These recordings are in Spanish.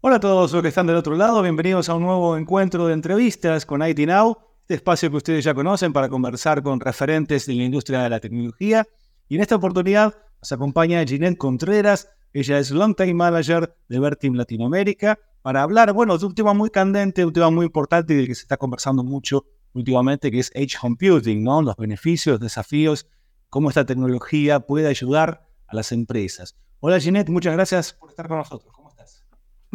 Hola a todos los que están del otro lado, bienvenidos a un nuevo encuentro de entrevistas con IT Now, este espacio que ustedes ya conocen para conversar con referentes de la industria de la tecnología. Y en esta oportunidad nos acompaña Ginette Contreras, ella es Longtime Manager de Vertim Latinoamérica, para hablar, bueno, de un tema muy candente, un tema muy importante y del que se está conversando mucho últimamente, que es Edge Computing, ¿no? Los beneficios, desafíos, cómo esta tecnología puede ayudar a las empresas. Hola Ginette, muchas gracias por estar con nosotros.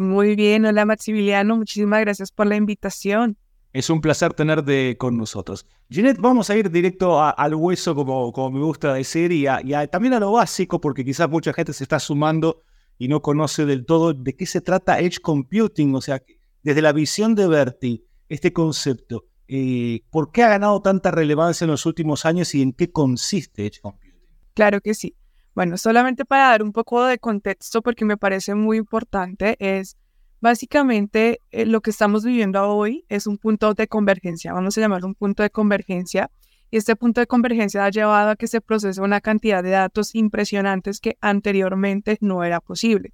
Muy bien, hola Maximiliano, muchísimas gracias por la invitación. Es un placer tenerte con nosotros. Ginette, vamos a ir directo al hueso, como, como me gusta decir, y, también a lo básico, porque quizás mucha gente se está sumando y no conoce del todo de qué se trata Edge Computing, o sea, desde la visión de Berti, este concepto, eh, ¿por qué ha ganado tanta relevancia en los últimos años y en qué consiste Edge Computing? Claro que sí. Bueno, solamente para dar un poco de contexto, porque me parece muy importante, es básicamente eh, lo que estamos viviendo hoy es un punto de convergencia, vamos a llamarlo un punto de convergencia, y este punto de convergencia ha llevado a que se procese una cantidad de datos impresionantes que anteriormente no era posible.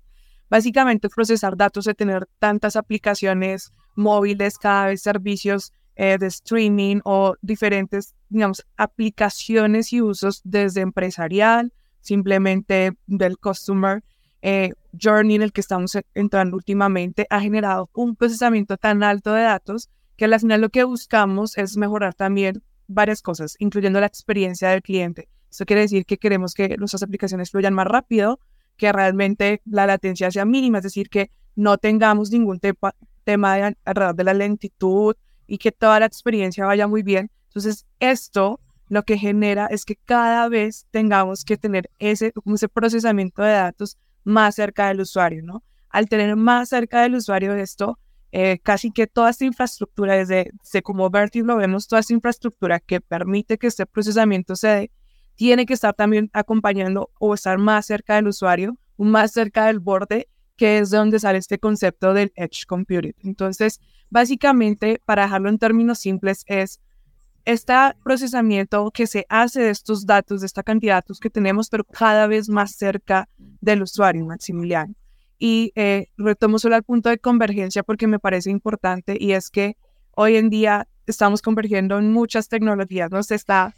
Básicamente procesar datos de tener tantas aplicaciones móviles, cada vez servicios eh, de streaming o diferentes, digamos, aplicaciones y usos desde empresarial, simplemente del customer eh, journey en el que estamos entrando últimamente ha generado un procesamiento tan alto de datos que al final lo que buscamos es mejorar también varias cosas, incluyendo la experiencia del cliente. Eso quiere decir que queremos que nuestras aplicaciones fluyan más rápido, que realmente la latencia sea mínima, es decir, que no tengamos ningún tema alrededor de la lentitud y que toda la experiencia vaya muy bien. Entonces, esto lo que genera es que cada vez tengamos que tener ese, ese procesamiento de datos más cerca del usuario, ¿no? Al tener más cerca del usuario esto, eh, casi que toda esta infraestructura, desde, como Vertiv lo vemos, toda esta infraestructura que permite que este procesamiento se dé, tiene que estar también acompañando o estar más cerca del usuario, más cerca del borde, que es de donde sale este concepto del Edge Computing. Entonces, básicamente, para dejarlo en términos simples, es este procesamiento que se hace de estos datos, de esta cantidad de datos que tenemos, pero cada vez más cerca del usuario, Maximiliano. Y eh, retomo solo al punto de convergencia porque me parece importante y es que hoy en día estamos convergiendo en muchas tecnologías, ¿no? Se está,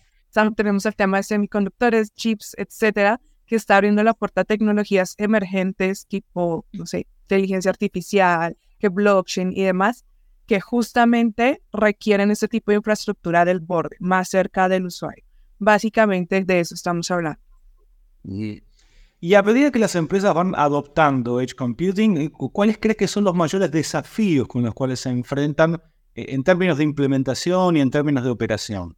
tenemos el tema de semiconductores, chips, etcétera, que está abriendo la puerta a tecnologías emergentes tipo, no sé, inteligencia artificial, que blockchain y demás, que justamente requieren ese tipo de infraestructura del borde, más cerca del usuario. Básicamente de eso estamos hablando. Y, a medida que las empresas van adoptando Edge Computing, eh, ¿cuáles crees que son los mayores desafíos con los cuales se enfrentan eh, en términos de implementación y en términos de operación?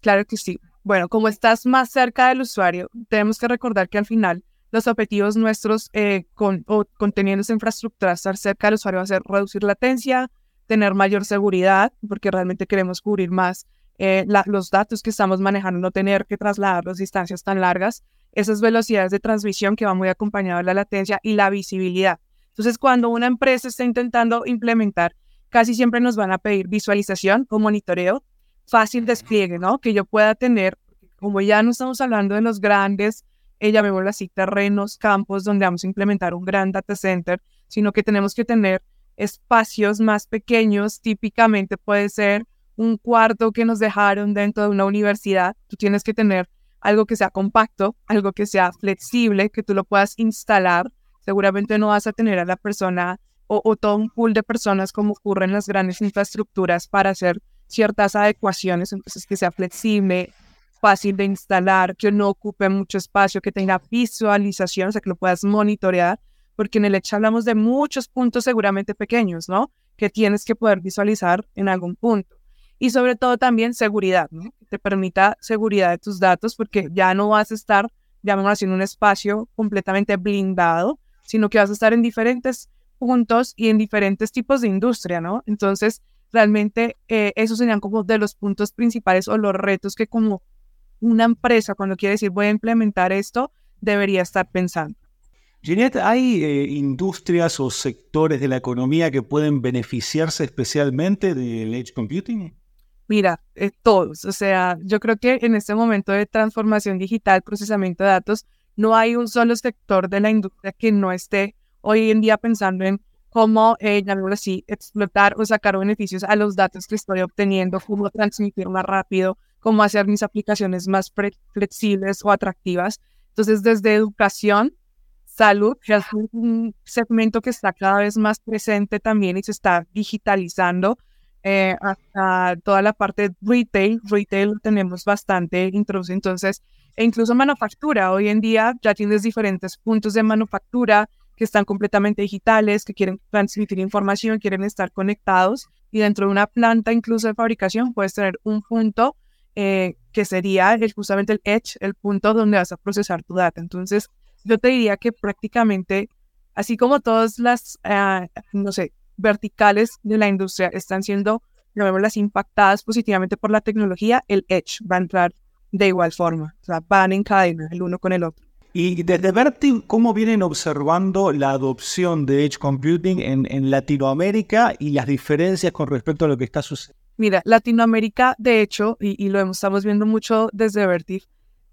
Claro que sí. Bueno, como estás más cerca del usuario, tenemos que recordar que al final los objetivos nuestros eh, con, conteniendo esa infraestructura, estar cerca del usuario va a ser reducir latencia, tener mayor seguridad, porque realmente queremos cubrir más eh, los datos que estamos manejando, no tener que trasladar las distancias tan largas, esas velocidades de transmisión que va muy acompañado de la latencia y la visibilidad. Entonces, cuando una empresa está intentando implementar, casi siempre nos van a pedir visualización o monitoreo, fácil despliegue, ¿no? Que yo pueda tener, como ya no estamos hablando de los grandes, eh, llamémoslo así, terrenos, campos donde vamos a implementar un gran data center, sino que tenemos que tener espacios más pequeños, típicamente puede ser un cuarto que nos dejaron dentro de una universidad. Tú tienes que tener algo que sea compacto, algo que sea flexible, que tú lo puedas instalar. Seguramente no vas a tener a la persona o, todo un pool de personas como ocurre en las grandes infraestructuras para hacer ciertas adecuaciones, entonces que sea flexible, fácil de instalar, que no ocupe mucho espacio, que tenga visualización, o sea, que lo puedas monitorear porque en el hecho hablamos de muchos puntos seguramente pequeños, ¿no? Que tienes que poder visualizar en algún punto. Y sobre todo también seguridad, ¿no? Que te permita seguridad de tus datos, porque ya no vas a estar, llamémoslo así, en un espacio completamente blindado, sino que vas a estar en diferentes puntos y en diferentes tipos de industria, ¿no? Entonces, realmente eh, esos serían como de los puntos principales o los retos que como una empresa cuando quiere decir voy a implementar esto, debería estar pensando. Ginette, ¿hay eh, industrias o sectores de la economía que pueden beneficiarse especialmente del edge computing? Mira, eh, todos. O sea, yo creo que en este momento de transformación digital, procesamiento de datos, no hay un solo sector de la industria que no esté hoy en día pensando en cómo, eh, llamémoslo así, explotar o sacar beneficios a los datos que estoy obteniendo, cómo transmitir más rápido, cómo hacer mis aplicaciones más flexibles o atractivas. Entonces, desde educación, salud, que es un segmento que está cada vez más presente también y se está digitalizando, eh, hasta toda la parte retail, retail tenemos bastante introducido, entonces, e incluso manufactura, hoy en día ya tienes diferentes puntos de manufactura que están completamente digitales, que quieren transmitir información, quieren estar conectados y dentro de una planta incluso de fabricación puedes tener un punto eh, que sería el, justamente el edge, el punto donde vas a procesar tu data. Entonces, yo te diría que prácticamente, así como todas las, ah, no sé, verticales de la industria están siendo, las impactadas positivamente por la tecnología, el Edge va a entrar de igual forma. O sea, van en cadena el uno con el otro. Y desde Vertiv, ¿cómo vienen observando la adopción de Edge Computing en, en, Latinoamérica y las diferencias con respecto a lo que está sucediendo? Mira, Latinoamérica, de hecho, y, lo estamos viendo mucho desde Vertiv,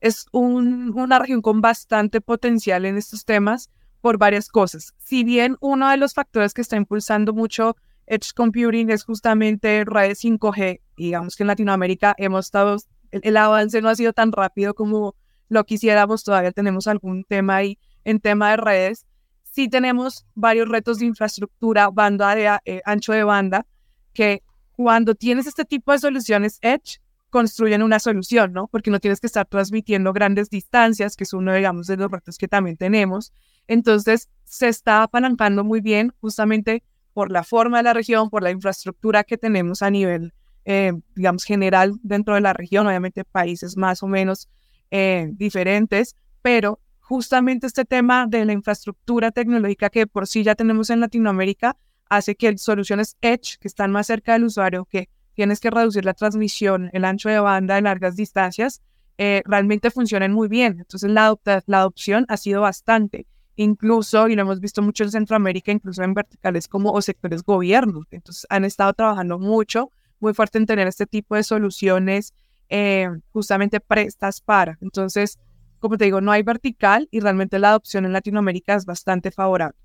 es una región con bastante potencial en estos temas por varias cosas. Si bien uno de los factores que está impulsando mucho Edge Computing es justamente redes 5G, digamos que en Latinoamérica hemos estado, el, avance no ha sido tan rápido como lo quisiéramos, todavía tenemos algún tema ahí en tema de redes. Sí tenemos varios retos de infraestructura, banda eh, ancho de banda, que cuando tienes este tipo de soluciones Edge, construyen una solución, ¿no? Porque no tienes que estar transmitiendo grandes distancias, que es uno, digamos, de los retos que también tenemos. Entonces, se está apalancando muy bien justamente por la forma de la región, por la infraestructura que tenemos a nivel, eh, digamos, general dentro de la región, obviamente países más o menos eh, diferentes, pero justamente este tema de la infraestructura tecnológica que por sí ya tenemos en Latinoamérica hace que soluciones Edge, que están más cerca del usuario, que tienes que reducir la transmisión, el ancho de banda de largas distancias, eh, realmente funcionen muy bien. Entonces la, la adopción ha sido bastante incluso, y lo hemos visto mucho en Centroamérica, incluso en verticales como o sectores gobiernos. Entonces, han estado trabajando mucho, muy fuerte en tener este tipo de soluciones eh, justamente prestas para. Entonces, como te digo, no hay vertical y realmente la adopción en Latinoamérica es bastante favorable.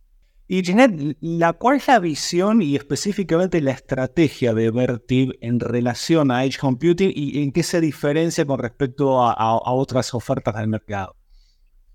Y Jeanette, ¿la, ¿cuál es la visión y específicamente la estrategia de Vertiv en relación a Edge Computing y en qué se diferencia con respecto a otras ofertas del mercado?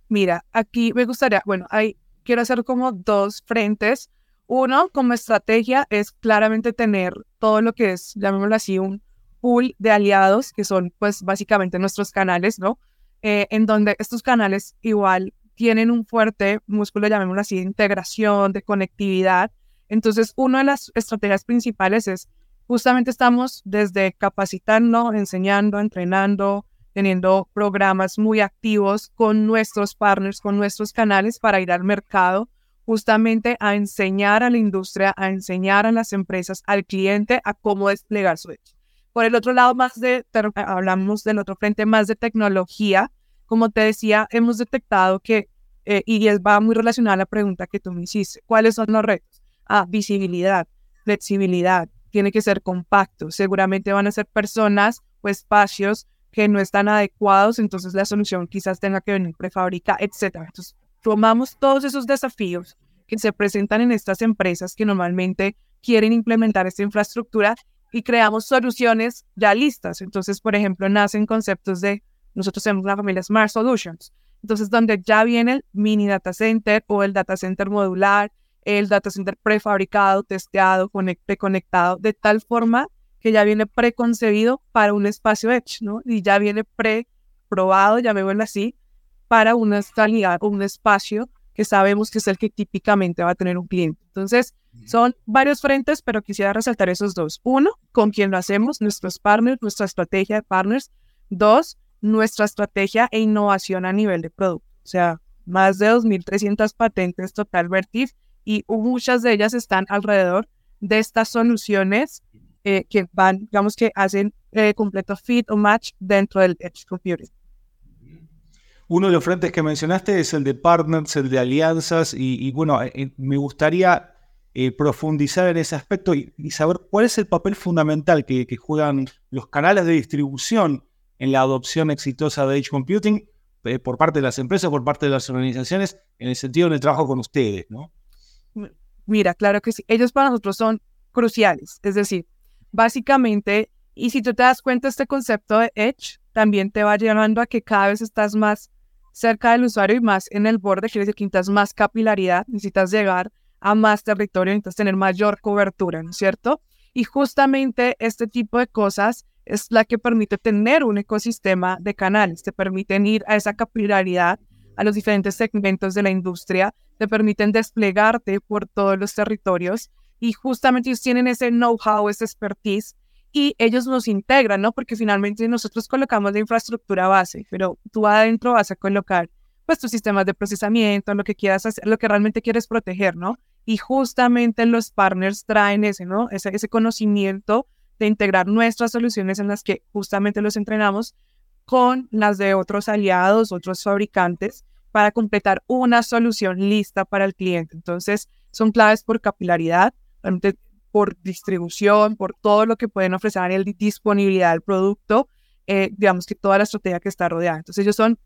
Mira, aquí me gustaría, bueno, hay, quiero hacer como dos frentes. Uno, como estrategia, es claramente tener todo lo que es, llamémoslo así, un pool de aliados, que son pues básicamente nuestros canales, ¿no? Eh, en donde estos canales igual tienen un fuerte músculo, llamémoslo así, de integración, de conectividad. Entonces, una de las estrategias principales es justamente estamos desde capacitando, enseñando, entrenando, teniendo programas muy activos con nuestros partners, con nuestros canales para ir al mercado justamente a enseñar a la industria, a enseñar a las empresas, al cliente a cómo desplegar su hecho. Por el otro lado, más de, hablamos del otro frente, más de tecnología. Como te decía, hemos detectado que, eh, y va muy relacionada a la pregunta que tú me hiciste, ¿cuáles son los retos? Ah, visibilidad, flexibilidad, tiene que ser compacto, seguramente van a ser personas o espacios que no están adecuados, entonces la solución quizás tenga que venir prefabricada, etc. Entonces, tomamos todos esos desafíos que se presentan en estas empresas que normalmente quieren implementar esta infraestructura y creamos soluciones ya listas. Entonces, por ejemplo, nacen conceptos de, nosotros tenemos una familia Smart Solutions, entonces donde ya viene el mini data center o el data center modular, el data center prefabricado, testeado, conectado, de tal forma que ya viene preconcebido para un espacio Edge, ¿no? Y ya viene pre-probado, llamémoslo así, para una calidad o un espacio que sabemos que es el que típicamente va a tener un cliente. Entonces, son varios frentes, pero quisiera resaltar esos dos. Uno, con quién lo hacemos, nuestros partners, nuestra estrategia de partners. Dos, nuestra estrategia e innovación a nivel de producto. O sea, más de 2.300 patentes total Vertif y muchas de ellas están alrededor de estas soluciones eh, que van, digamos que hacen eh, completo fit o match dentro del Edge Computing. Uno de los frentes que mencionaste es el de partners, el de alianzas, y, bueno, eh, me gustaría profundizar en ese aspecto y, saber cuál es el papel fundamental que, juegan los canales de distribución en la adopción exitosa de Edge Computing eh, por parte de las empresas, por parte de las organizaciones, en el sentido del trabajo con ustedes, ¿no? Mira, claro que sí. Ellos para nosotros son cruciales. Es decir, básicamente, y si tú te das cuenta, este concepto de Edge también te va llevando a que cada vez estás más cerca del usuario y más en el borde, quiere decir que necesitas más capilaridad, necesitas llegar a más territorio, necesitas tener mayor cobertura, ¿no es cierto? Y justamente este tipo de cosas es la que permite tener un ecosistema de canales, te permiten ir a esa capilaridad, a los diferentes segmentos de la industria, te permiten desplegarte por todos los territorios y justamente ellos tienen ese know-how, esa expertise y ellos nos integran, ¿no? Porque finalmente nosotros colocamos la infraestructura base, pero tú adentro vas a colocar pues tus sistemas de procesamiento, lo que quieras hacer, lo que realmente quieres proteger, ¿no? Y justamente los partners traen ese, ¿no? Ese, ese conocimiento de integrar nuestras soluciones en las que justamente los entrenamos con las de otros aliados, otros fabricantes, para completar una solución lista para el cliente. Entonces, son claves por capilaridad, por distribución, por todo lo que pueden ofrecer en disponibilidad del producto, eh, digamos que toda la estrategia que está rodeada. Entonces, ellos son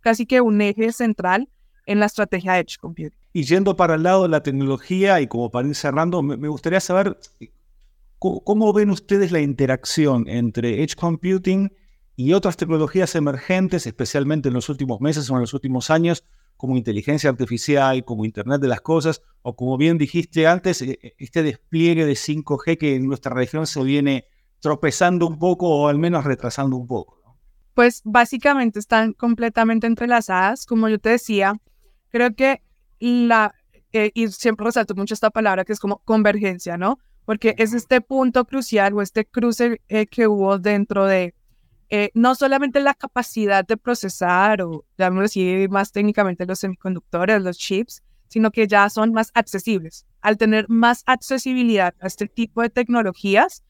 casi que un eje central en la estrategia de Edge Computing. Y yendo para el lado de la tecnología y como para ir cerrando, me, gustaría saber ¿cómo, ven ustedes la interacción entre Edge Computing y otras tecnologías emergentes, especialmente en los últimos meses o en los últimos años, como inteligencia artificial, como Internet de las Cosas, o como bien dijiste antes, e, e, este despliegue de 5G que en nuestra región se viene tropezando un poco o al menos retrasando un poco pues básicamente están completamente entrelazadas. Como yo te decía, creo que la, eh, y siempre resalto mucho esta palabra que es como convergencia, ¿no? Porque es este punto crucial o este cruce eh, que hubo dentro de eh, no solamente la capacidad de procesar o, digamos así, más técnicamente los semiconductores, los chips, sino que ya son más accesibles. Al tener más accesibilidad a este tipo de tecnologías,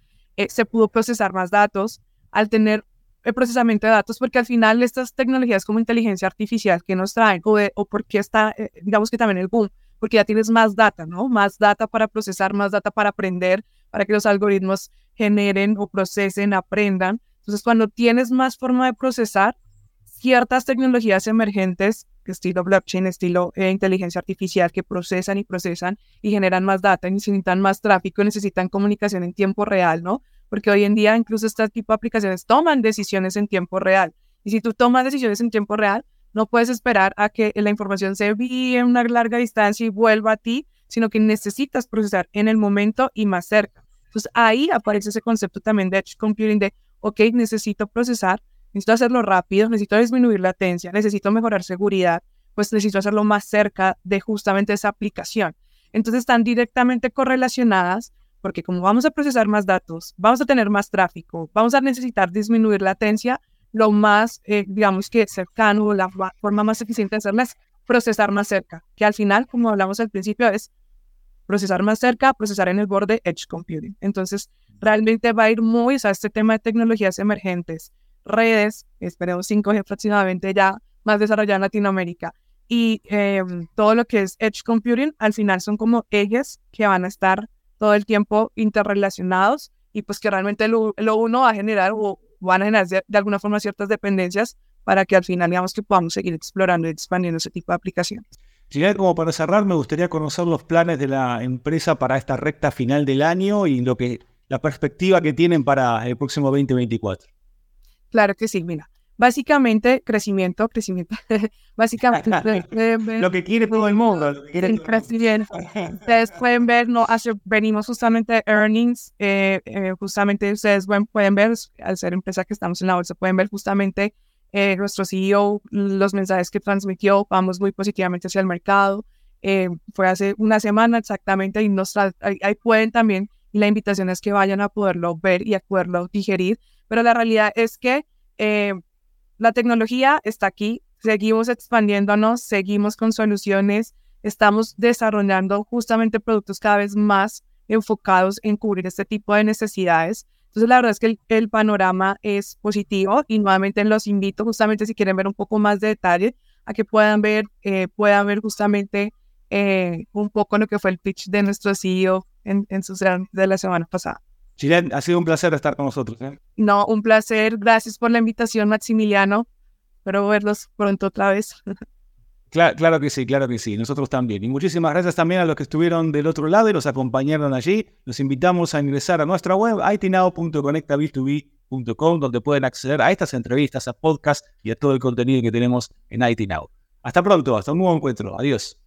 se pudo procesar más datos. Al tener el procesamiento de datos, porque al final estas tecnologías como inteligencia artificial que nos traen, o, o porque está, eh, digamos que también el boom, porque ya tienes más data, ¿no? Más data para procesar, más data para aprender, para que los algoritmos generen o procesen, aprendan. Entonces, cuando tienes más forma de procesar, ciertas tecnologías emergentes, estilo blockchain, estilo eh, inteligencia artificial, que procesan y procesan y generan más data, necesitan más tráfico, necesitan comunicación en tiempo real, ¿no? porque hoy en día incluso este tipo de aplicaciones toman decisiones en tiempo real. Y si tú tomas decisiones en tiempo real, no puedes esperar a que la información se envíe en una larga distancia y vuelva a ti, sino que necesitas procesar en el momento y más cerca. Entonces ahí aparece ese concepto también de edge computing de, ok, necesito procesar, necesito hacerlo rápido, necesito disminuir latencia, necesito mejorar seguridad, pues necesito hacerlo más cerca de justamente esa aplicación. Entonces están directamente correlacionadas porque como vamos a procesar más datos, vamos a tener más tráfico, vamos a necesitar disminuir latencia, lo más, eh, digamos que cercano, la forma más eficiente de hacerlo es procesar más cerca, que al final, como hablamos al principio, es procesar más cerca, procesar en el borde, edge computing. Entonces, realmente va a ir muy, o sea, este tema de tecnologías emergentes, redes, esperemos 5G aproximadamente ya más desarrollada en Latinoamérica, y em, todo lo que es edge computing, al final son como ejes que van a estar todo el tiempo interrelacionados y pues que realmente lo, uno va a generar o van a generar de, alguna forma ciertas dependencias para que al final digamos que podamos seguir explorando y expandiendo ese tipo de aplicaciones. Sí, como para cerrar, me gustaría conocer los planes de la empresa para esta recta final del año y lo que la perspectiva que tienen para el próximo 2024. Claro que sí, mira. Básicamente, crecimiento, crecimiento. Básicamente, lo que quiere todo el mundo. Lo Ustedes pueden ver, no, hace, venimos justamente de earnings, eh, eh, justamente ustedes pueden ver, al ser empresa que estamos en la bolsa, pueden ver justamente eh, nuestro CEO, los mensajes que transmitió, vamos muy positivamente hacia el mercado. fue hace una semana exactamente y nos ahí, ahí pueden también, y la invitación es que vayan a poderlo ver y a poderlo digerir, pero la realidad es que la tecnología está aquí, seguimos expandiéndonos, seguimos con soluciones, estamos desarrollando justamente productos cada vez más enfocados en cubrir este tipo de necesidades. Entonces, la verdad es que el, panorama es positivo y nuevamente los invito justamente si quieren ver un poco más de detalle a que puedan ver, eh, puedan ver justamente eh, un poco lo que fue el pitch de nuestro CEO en, en sus de la semana pasada. Chilen, ha sido un placer estar con nosotros. ¿eh? No, un placer. Gracias por la invitación, Maximiliano. Espero verlos pronto otra vez. Claro, que sí, claro que sí. Nosotros también. Y muchísimas gracias también a los que estuvieron del otro lado y nos acompañaron allí. Los invitamos a ingresar a nuestra web itnow.conectabil2b.com donde pueden acceder a estas entrevistas, a podcasts y a todo el contenido que tenemos en IT Now. Hasta pronto, hasta un nuevo encuentro. Adiós.